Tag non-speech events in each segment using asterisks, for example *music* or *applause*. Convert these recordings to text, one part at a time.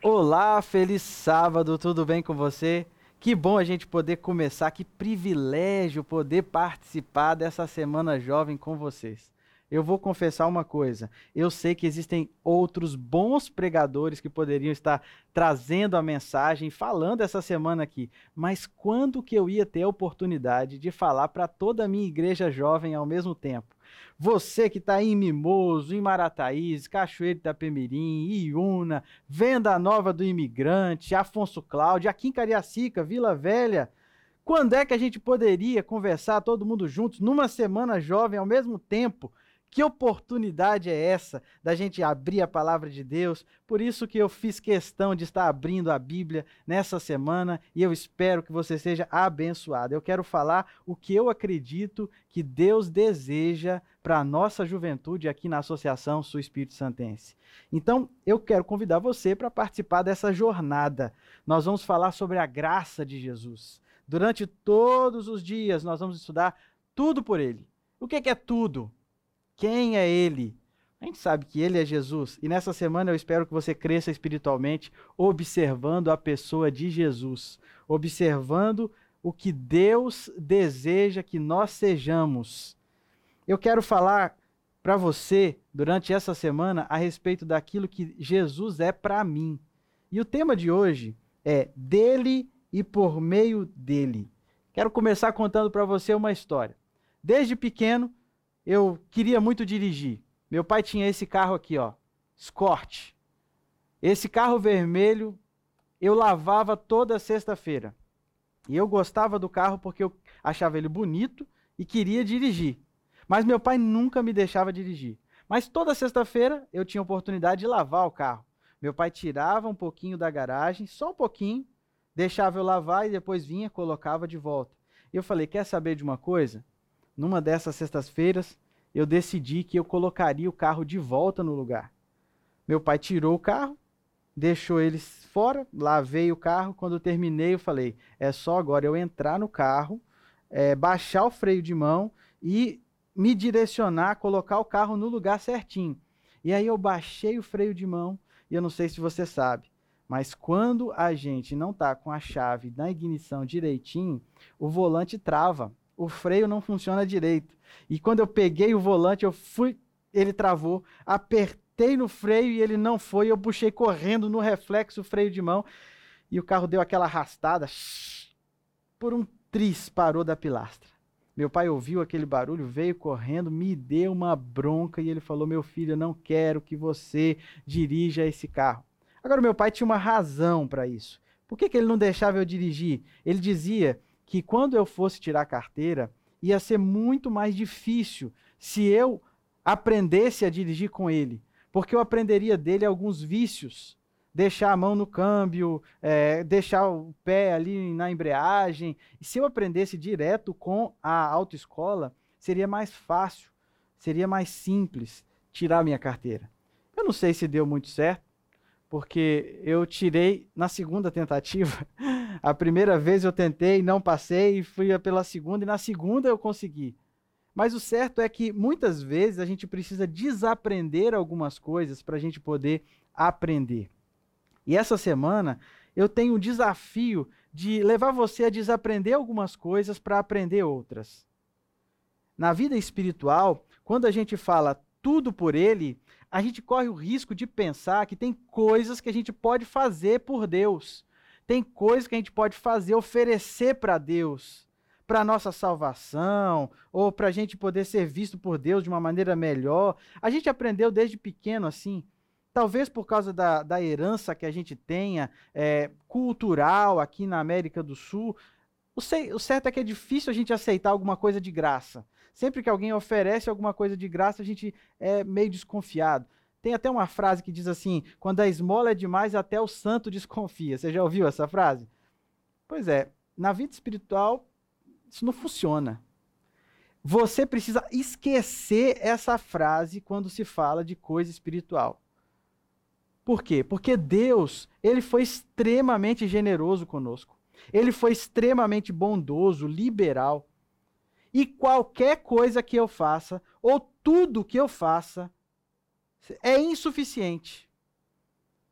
Olá, feliz sábado, tudo bem com você? Que bom a gente poder começar, que privilégio poder participar dessa Semana Jovem com vocês. Eu vou confessar uma coisa: eu sei que existem outros bons pregadores que poderiam estar trazendo a mensagem, falando essa semana aqui, mas quando que eu ia ter a oportunidade de falar para toda a minha igreja jovem ao mesmo tempo? Você que está em Mimoso, em Marataízes, Cachoeiro Itapemirim, Iuna, Venda Nova do Imigrante, Afonso Cláudio, aqui em Cariacica, Vila Velha. Quando é que a gente poderia conversar todo mundo juntos numa semana jovem ao mesmo tempo? Que oportunidade é essa da gente abrir a palavra de Deus? Por isso que eu fiz questão de estar abrindo a Bíblia nessa semana e eu espero que você seja abençoado. Eu quero falar o que eu acredito que Deus deseja para a nossa juventude aqui na Associação Sul Espírito Santense. Então, eu quero convidar você para participar dessa jornada. Nós vamos falar sobre a graça de Jesus. Durante todos os dias, nós vamos estudar tudo por Ele. O que é tudo? Quem é Ele? A gente sabe que Ele é Jesus. E nessa semana eu espero que você cresça espiritualmente, observando a pessoa de Jesus, observando o que Deus deseja que nós sejamos. Eu quero falar para você durante essa semana a respeito daquilo que Jesus é para mim. E o tema de hoje é dele e por meio dele. Quero começar contando para você uma história. Desde pequeno, eu queria muito dirigir. Meu pai tinha esse carro aqui, ó, Escort. Esse carro vermelho eu lavava toda sexta-feira. E eu gostava do carro porque eu achava ele bonito e queria dirigir. Mas meu pai nunca me deixava dirigir. Mas toda sexta-feira eu tinha oportunidade de lavar o carro. Meu pai tirava um pouquinho da garagem, só um pouquinho, deixava eu lavar e depois vinha, colocava de volta. E eu falei: quer saber de uma coisa? numa dessas sextas-feiras, eu decidi que eu colocaria o carro de volta no lugar. Meu pai tirou o carro, deixou eles fora, lavei o carro. Quando eu terminei, eu falei: é só agora eu entrar no carro, é, baixar o freio de mão e me direcionar, colocar o carro no lugar certinho. E aí eu baixei o freio de mão, e eu não sei se você sabe, mas quando a gente não está com a chave na ignição direitinho, o volante trava o freio não funciona direito. E quando eu peguei o volante, eu fui, ele travou, apertei no freio e ele não foi, eu puxei correndo no reflexo o freio de mão e o carro deu aquela arrastada, por um tris parou da pilastra. Meu pai ouviu aquele barulho, veio correndo, me deu uma bronca e ele falou: Meu filho, eu não quero que você dirija esse carro. Agora, meu pai tinha uma razão para isso. Por que, que ele não deixava eu dirigir? Ele dizia que quando eu fosse tirar a carteira, ia ser muito mais difícil se eu aprendesse a dirigir com ele, porque eu aprenderia dele alguns vícios. Deixar a mão no câmbio, é, deixar o pé ali na embreagem. E se eu aprendesse direto com a autoescola, seria mais fácil, seria mais simples tirar minha carteira. Eu não sei se deu muito certo, porque eu tirei na segunda tentativa. *laughs* A primeira vez eu tentei, não passei, e fui pela segunda, e na segunda eu consegui. Mas o certo é que muitas vezes a gente precisa desaprender algumas coisas para a gente poder aprender. E essa semana eu tenho o desafio de levar você a desaprender algumas coisas para aprender outras. Na vida espiritual, quando a gente fala tudo por ele, a gente corre o risco de pensar que tem coisas que a gente pode fazer por Deus. Tem coisas que a gente pode fazer, oferecer para Deus, para nossa salvação, ou para a gente poder ser visto por Deus de uma maneira melhor. A gente aprendeu desde pequeno assim. Talvez por causa da, da herança que a gente tenha é, cultural aqui na América do Sul, o, o certo é que é difícil a gente aceitar alguma coisa de graça. Sempre que alguém oferece alguma coisa de graça, a gente é meio desconfiado. Tem até uma frase que diz assim: quando a esmola é demais, até o santo desconfia. Você já ouviu essa frase? Pois é, na vida espiritual, isso não funciona. Você precisa esquecer essa frase quando se fala de coisa espiritual. Por quê? Porque Deus, ele foi extremamente generoso conosco. Ele foi extremamente bondoso, liberal. E qualquer coisa que eu faça, ou tudo que eu faça, é insuficiente,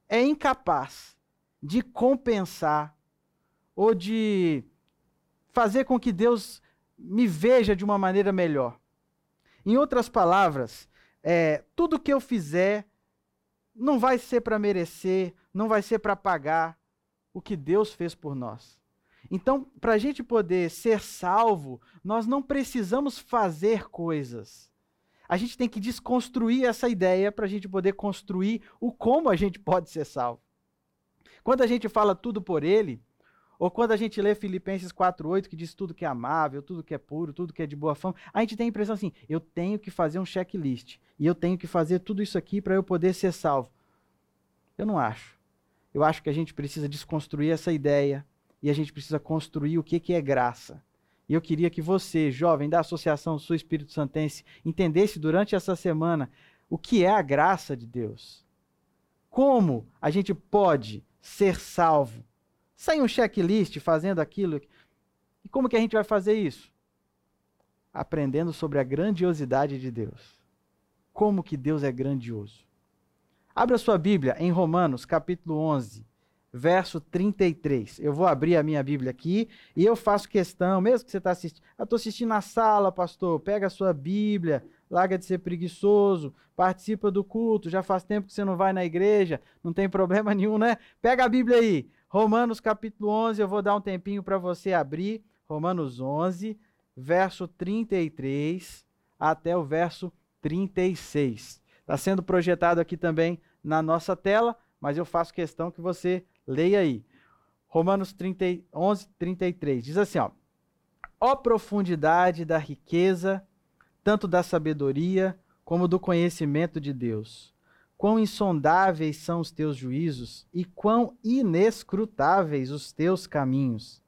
é incapaz de compensar ou de fazer com que Deus me veja de uma maneira melhor. Em outras palavras, é, tudo que eu fizer não vai ser para merecer, não vai ser para pagar o que Deus fez por nós. Então, para a gente poder ser salvo, nós não precisamos fazer coisas. A gente tem que desconstruir essa ideia para a gente poder construir o como a gente pode ser salvo. Quando a gente fala tudo por Ele, ou quando a gente lê Filipenses 4:8 que diz tudo que é amável, tudo que é puro, tudo que é de boa fama, a gente tem a impressão assim, eu tenho que fazer um checklist e eu tenho que fazer tudo isso aqui para eu poder ser salvo. Eu não acho. Eu acho que a gente precisa desconstruir essa ideia e a gente precisa construir o que que é graça. E eu queria que você, jovem da Associação Sul Espírito Santense, entendesse durante essa semana o que é a graça de Deus. Como a gente pode ser salvo sem um checklist fazendo aquilo. E como que a gente vai fazer isso? Aprendendo sobre a grandiosidade de Deus. Como que Deus é grandioso. Abra sua Bíblia em Romanos, capítulo 11, verso 33. Eu vou abrir a minha Bíblia aqui e eu faço questão, mesmo que você está assistindo. Eu estou assistindo na sala, pastor. Pega a sua Bíblia, larga de ser preguiçoso, participa do culto. Já faz tempo que você não vai na igreja, não tem problema *laughs* nenhum, né? Pega a Bíblia aí. Romanos capítulo 11, eu vou dar um tempinho para você abrir. Romanos 11, verso 33 até o verso 36. Está sendo projetado aqui também na nossa tela, mas eu faço questão que você leia aí. Romanos 30, 11, 33. Diz assim, ó. Ó profundidade da riqueza, tanto da sabedoria como do conhecimento de Deus Quão insondáveis são os teus juízos e quão inescrutáveis os teus caminhos.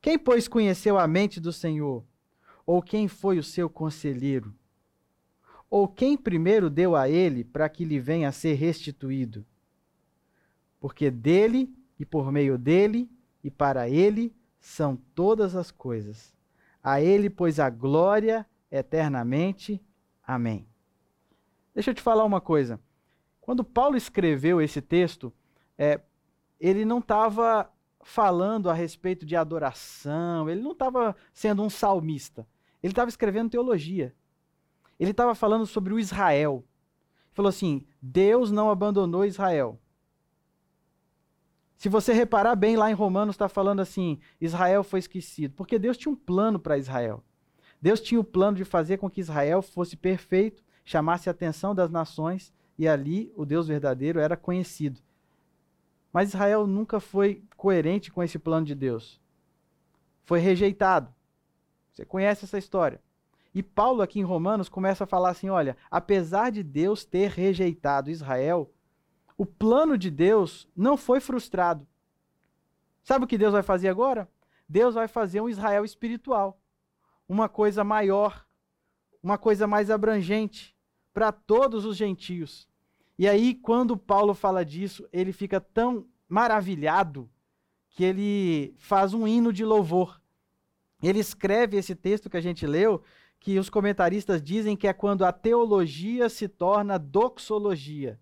Quem, pois, conheceu a mente do Senhor? Ou quem foi o seu conselheiro? Ou quem primeiro deu a ele para que lhe venha a ser restituído? Porque dele e por meio dele e para ele são todas as coisas. A ele, pois, a glória eternamente. Amém. Deixa eu te falar uma coisa. Quando Paulo escreveu esse texto, é, ele não estava falando a respeito de adoração, ele não estava sendo um salmista. Ele estava escrevendo teologia. Ele estava falando sobre o Israel. Ele falou assim: Deus não abandonou Israel. Se você reparar bem lá em Romanos, está falando assim: Israel foi esquecido. Porque Deus tinha um plano para Israel. Deus tinha o plano de fazer com que Israel fosse perfeito, chamasse a atenção das nações e ali o Deus verdadeiro era conhecido. Mas Israel nunca foi coerente com esse plano de Deus. Foi rejeitado. Você conhece essa história. E Paulo, aqui em Romanos, começa a falar assim: olha, apesar de Deus ter rejeitado Israel, o plano de Deus não foi frustrado. Sabe o que Deus vai fazer agora? Deus vai fazer um Israel espiritual. Uma coisa maior, uma coisa mais abrangente, para todos os gentios. E aí, quando Paulo fala disso, ele fica tão maravilhado que ele faz um hino de louvor. Ele escreve esse texto que a gente leu, que os comentaristas dizem que é quando a teologia se torna doxologia.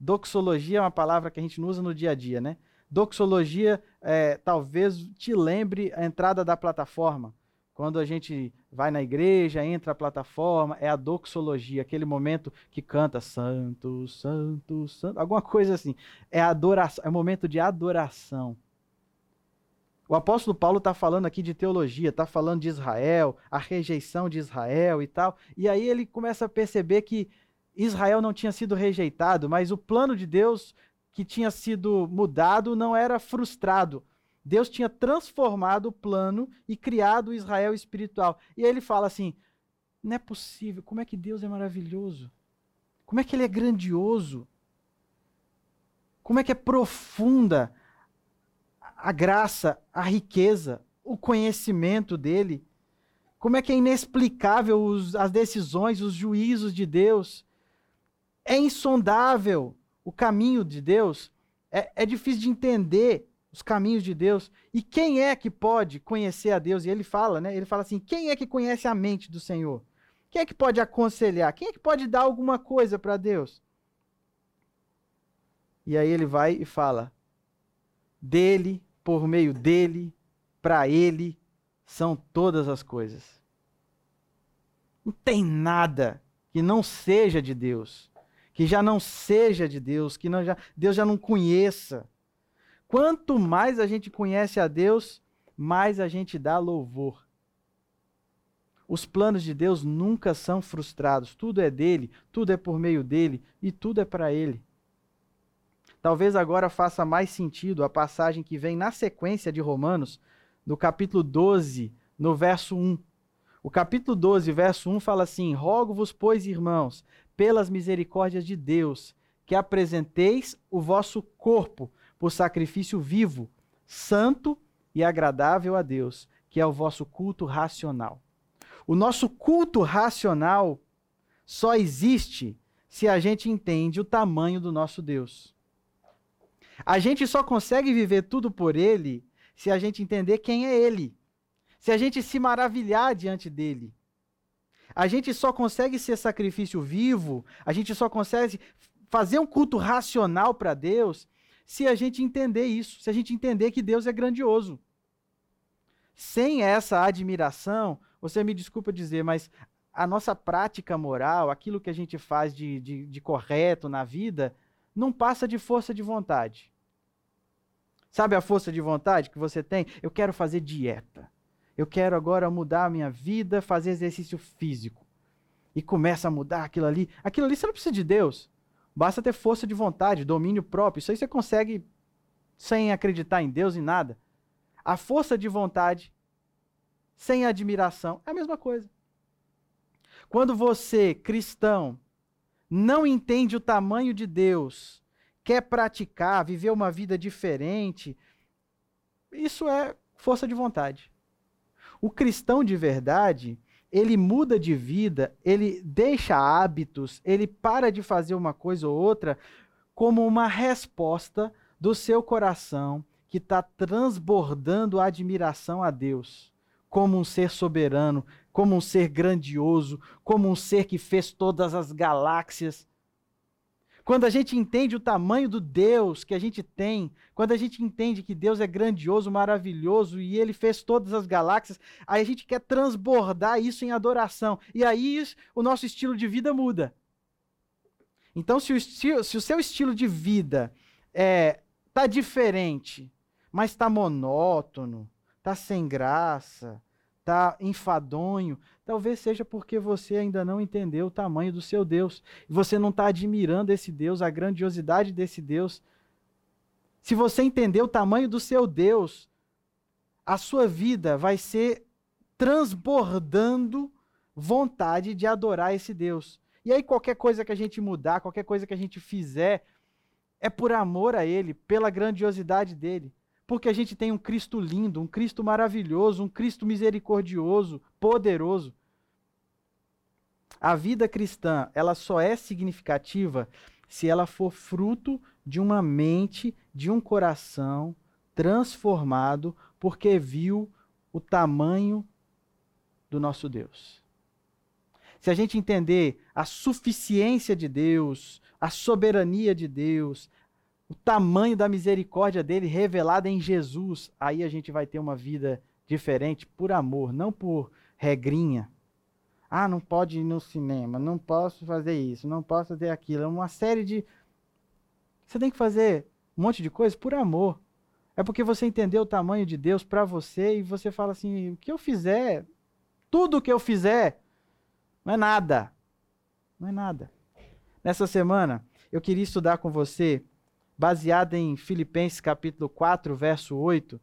Doxologia é uma palavra que a gente não usa no dia a dia, né? Doxologia é, talvez te lembre a entrada da plataforma. Quando a gente vai na igreja, entra a plataforma, é a doxologia, aquele momento que canta santo, santo, santo, alguma coisa assim. É adoração, é momento de adoração. O apóstolo Paulo está falando aqui de teologia, está falando de Israel, a rejeição de Israel e tal. E aí ele começa a perceber que Israel não tinha sido rejeitado, mas o plano de Deus que tinha sido mudado não era frustrado. Deus tinha transformado o plano e criado o Israel espiritual. E aí ele fala assim: não é possível, como é que Deus é maravilhoso? Como é que ele é grandioso? Como é que é profunda a graça, a riqueza, o conhecimento dele? Como é que é inexplicável os, as decisões, os juízos de Deus? É insondável o caminho de Deus. É, é difícil de entender os caminhos de Deus. E quem é que pode conhecer a Deus? E ele fala, né? Ele fala assim: quem é que conhece a mente do Senhor? Quem é que pode aconselhar? Quem é que pode dar alguma coisa para Deus? E aí ele vai e fala: dele, por meio dele, para ele são todas as coisas. Não tem nada que não seja de Deus, que já não seja de Deus, que não já, Deus já não conheça. Quanto mais a gente conhece a Deus, mais a gente dá louvor. Os planos de Deus nunca são frustrados. Tudo é dele, tudo é por meio dele e tudo é para ele. Talvez agora faça mais sentido a passagem que vem na sequência de Romanos, no capítulo 12, no verso 1. O capítulo 12, verso 1 fala assim: Rogo-vos, pois, irmãos, pelas misericórdias de Deus, que apresenteis o vosso corpo por sacrifício vivo, santo e agradável a Deus, que é o vosso culto racional. O nosso culto racional só existe se a gente entende o tamanho do nosso Deus. A gente só consegue viver tudo por Ele se a gente entender quem é Ele. Se a gente se maravilhar diante dele. A gente só consegue ser sacrifício vivo, a gente só consegue fazer um culto racional para Deus se a gente entender isso, se a gente entender que Deus é grandioso. Sem essa admiração, você me desculpa dizer, mas a nossa prática moral, aquilo que a gente faz de, de, de correto na vida, não passa de força de vontade. Sabe a força de vontade que você tem? Eu quero fazer dieta. Eu quero agora mudar a minha vida, fazer exercício físico. E começa a mudar aquilo ali. Aquilo ali você não precisa de Deus. Basta ter força de vontade, domínio próprio. Isso aí você consegue sem acreditar em Deus e nada. A força de vontade sem admiração é a mesma coisa. Quando você, cristão, não entende o tamanho de Deus, quer praticar, viver uma vida diferente, isso é força de vontade. O cristão de verdade, ele muda de vida, ele deixa hábitos, ele para de fazer uma coisa ou outra como uma resposta do seu coração que está transbordando a admiração a Deus como um ser soberano, como um ser grandioso, como um ser que fez todas as galáxias. Quando a gente entende o tamanho do Deus que a gente tem, quando a gente entende que Deus é grandioso, maravilhoso e ele fez todas as galáxias, aí a gente quer transbordar isso em adoração. E aí o nosso estilo de vida muda. Então, se o, se o seu estilo de vida é, tá diferente, mas está monótono, tá sem graça, tá enfadonho, talvez seja porque você ainda não entendeu o tamanho do seu Deus. Você não está admirando esse Deus, a grandiosidade desse Deus. Se você entender o tamanho do seu Deus, a sua vida vai ser transbordando vontade de adorar esse Deus. E aí, qualquer coisa que a gente mudar, qualquer coisa que a gente fizer, é por amor a Ele, pela grandiosidade dele porque a gente tem um Cristo lindo, um Cristo maravilhoso, um Cristo misericordioso, poderoso. A vida cristã, ela só é significativa se ela for fruto de uma mente, de um coração transformado, porque viu o tamanho do nosso Deus. Se a gente entender a suficiência de Deus, a soberania de Deus, o tamanho da misericórdia dele revelada em Jesus, aí a gente vai ter uma vida diferente por amor, não por regrinha. Ah, não pode ir no cinema, não posso fazer isso, não posso fazer aquilo. É uma série de. Você tem que fazer um monte de coisa por amor. É porque você entendeu o tamanho de Deus para você e você fala assim: o que eu fizer, tudo que eu fizer, não é nada. Não é nada. Nessa semana, eu queria estudar com você baseada em Filipenses capítulo 4, verso 8,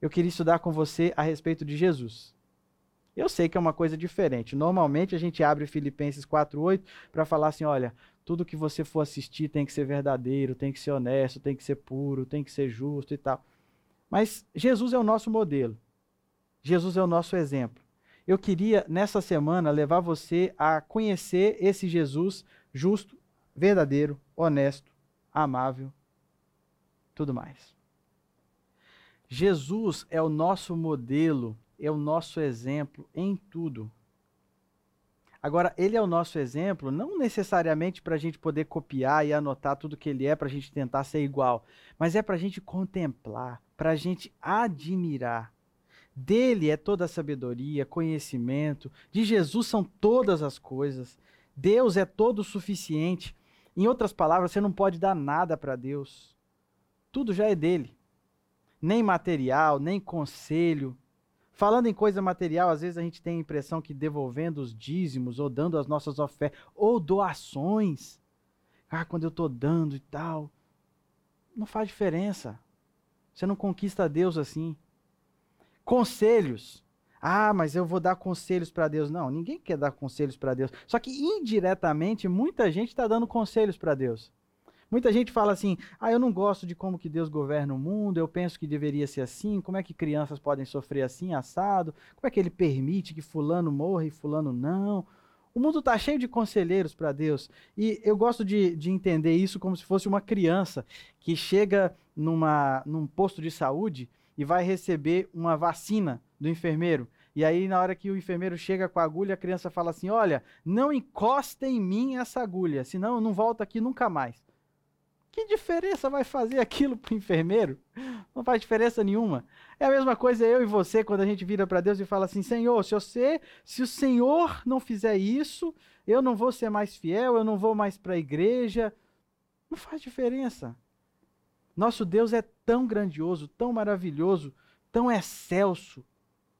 eu queria estudar com você a respeito de Jesus. Eu sei que é uma coisa diferente. Normalmente a gente abre Filipenses 4:8 para falar assim, olha, tudo que você for assistir tem que ser verdadeiro, tem que ser honesto, tem que ser puro, tem que ser justo e tal. Mas Jesus é o nosso modelo. Jesus é o nosso exemplo. Eu queria nessa semana levar você a conhecer esse Jesus justo, verdadeiro, honesto, amável tudo mais. Jesus é o nosso modelo, é o nosso exemplo em tudo. Agora, ele é o nosso exemplo, não necessariamente para a gente poder copiar e anotar tudo que ele é, para a gente tentar ser igual, mas é para a gente contemplar, para a gente admirar. Dele é toda a sabedoria, conhecimento, de Jesus são todas as coisas. Deus é todo o suficiente. Em outras palavras, você não pode dar nada para Deus. Tudo já é dele. Nem material, nem conselho, Falando em coisa material, às vezes a gente tem a impressão que devolvendo os dízimos, ou dando as nossas ofertas, ou doações, ah, quando eu estou dando e tal, não faz diferença. Você não conquista Deus assim. Conselhos. Ah, mas eu vou dar conselhos para Deus. Não, ninguém quer dar conselhos para Deus. Só que indiretamente, muita gente está dando conselhos para Deus. Muita gente fala assim: "Ah, eu não gosto de como que Deus governa o mundo, eu penso que deveria ser assim, como é que crianças podem sofrer assim, assado? Como é que ele permite que fulano morra e fulano não?" O mundo está cheio de conselheiros para Deus. E eu gosto de, de entender isso como se fosse uma criança que chega numa, num posto de saúde e vai receber uma vacina do enfermeiro. E aí, na hora que o enfermeiro chega com a agulha, a criança fala assim: Olha, não encosta em mim essa agulha, senão eu não volto aqui nunca mais. Que diferença vai fazer aquilo para o enfermeiro? Não faz diferença nenhuma. É a mesma coisa eu e você quando a gente vira para Deus e fala assim: Senhor, se você, se o Senhor não fizer isso, eu não vou ser mais fiel, eu não vou mais para a igreja. Não faz diferença. Nosso Deus é tão grandioso, tão maravilhoso, tão excelso,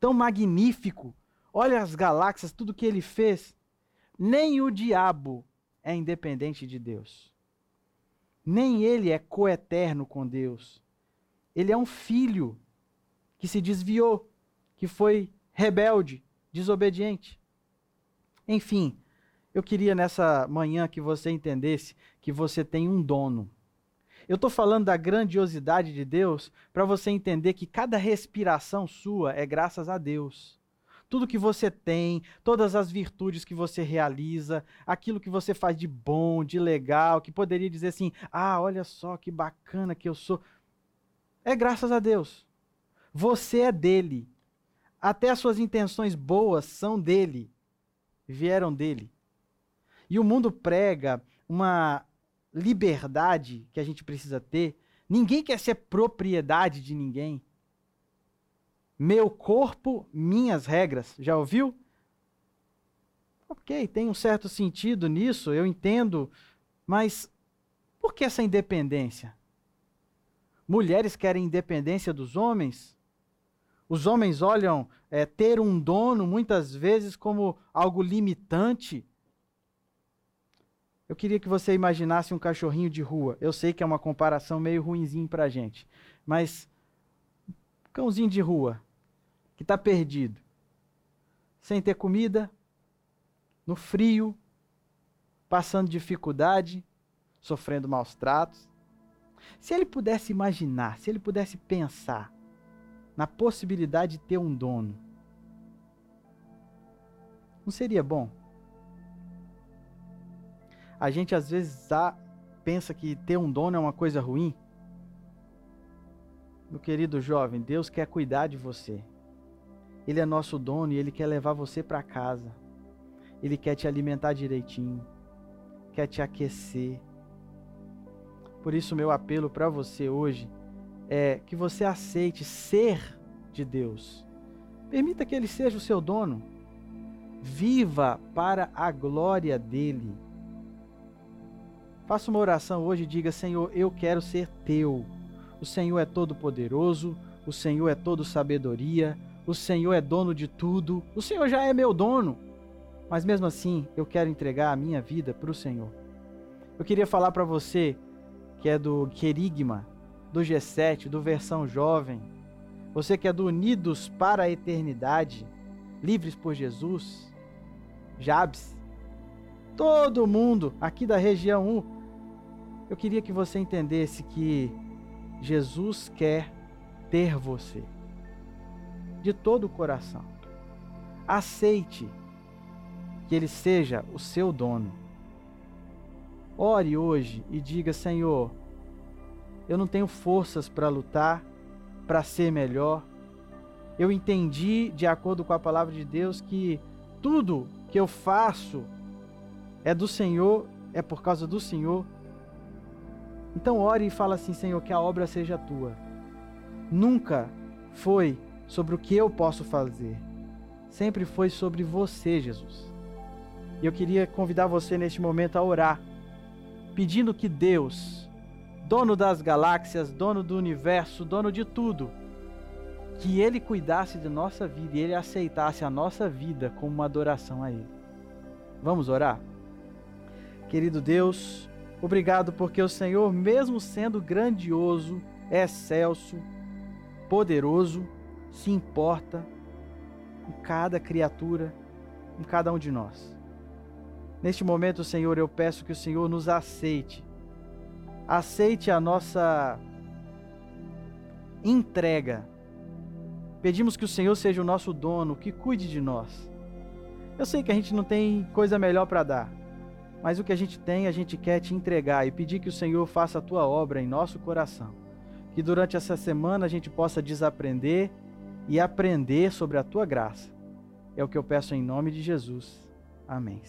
tão magnífico. Olha as galáxias, tudo que ele fez. Nem o diabo é independente de Deus. Nem ele é coeterno com Deus. Ele é um filho que se desviou, que foi rebelde, desobediente. Enfim, eu queria nessa manhã que você entendesse que você tem um dono. Eu estou falando da grandiosidade de Deus para você entender que cada respiração sua é graças a Deus tudo que você tem, todas as virtudes que você realiza, aquilo que você faz de bom, de legal, que poderia dizer assim: ah, olha só que bacana que eu sou. É graças a Deus. Você é dele. Até as suas intenções boas são dele. Vieram dele. E o mundo prega uma liberdade que a gente precisa ter. Ninguém quer ser propriedade de ninguém. Meu corpo, minhas regras. Já ouviu? Ok, tem um certo sentido nisso, eu entendo, mas por que essa independência? Mulheres querem independência dos homens? Os homens olham é, ter um dono muitas vezes como algo limitante. Eu queria que você imaginasse um cachorrinho de rua. Eu sei que é uma comparação meio ruinzinho pra gente, mas cãozinho de rua que está perdido, sem ter comida, no frio, passando dificuldade, sofrendo maus tratos. Se ele pudesse imaginar, se ele pudesse pensar na possibilidade de ter um dono, não seria bom? A gente às vezes dá, pensa que ter um dono é uma coisa ruim. Meu querido jovem, Deus quer cuidar de você. Ele é nosso dono e ele quer levar você para casa. Ele quer te alimentar direitinho, quer te aquecer. Por isso, meu apelo para você hoje é que você aceite ser de Deus. Permita que Ele seja o seu dono. Viva para a glória dele. Faça uma oração hoje e diga: Senhor, eu quero ser teu. O Senhor é todo poderoso, o Senhor é todo sabedoria, o Senhor é dono de tudo, o Senhor já é meu dono, mas mesmo assim eu quero entregar a minha vida para o Senhor. Eu queria falar para você que é do Querigma, do G7, do Versão Jovem, você que é do Unidos para a Eternidade, Livres por Jesus, Jabes, todo mundo aqui da região 1, eu queria que você entendesse que Jesus quer ter você de todo o coração. Aceite que Ele seja o seu dono. Ore hoje e diga: Senhor, eu não tenho forças para lutar, para ser melhor. Eu entendi, de acordo com a palavra de Deus, que tudo que eu faço é do Senhor, é por causa do Senhor. Então ore e fala assim, Senhor, que a obra seja tua. Nunca foi sobre o que eu posso fazer. Sempre foi sobre você, Jesus. E eu queria convidar você neste momento a orar, pedindo que Deus, dono das galáxias, dono do universo, dono de tudo, que Ele cuidasse de nossa vida e Ele aceitasse a nossa vida como uma adoração a Ele. Vamos orar? Querido Deus, obrigado porque o Senhor, mesmo sendo grandioso, excelso, poderoso, se importa com cada criatura, com cada um de nós. Neste momento, Senhor, eu peço que o Senhor nos aceite. Aceite a nossa entrega. Pedimos que o Senhor seja o nosso dono, que cuide de nós. Eu sei que a gente não tem coisa melhor para dar, mas o que a gente tem, a gente quer te entregar e pedir que o Senhor faça a tua obra em nosso coração. Que durante essa semana a gente possa desaprender e aprender sobre a tua graça. É o que eu peço em nome de Jesus. Amém.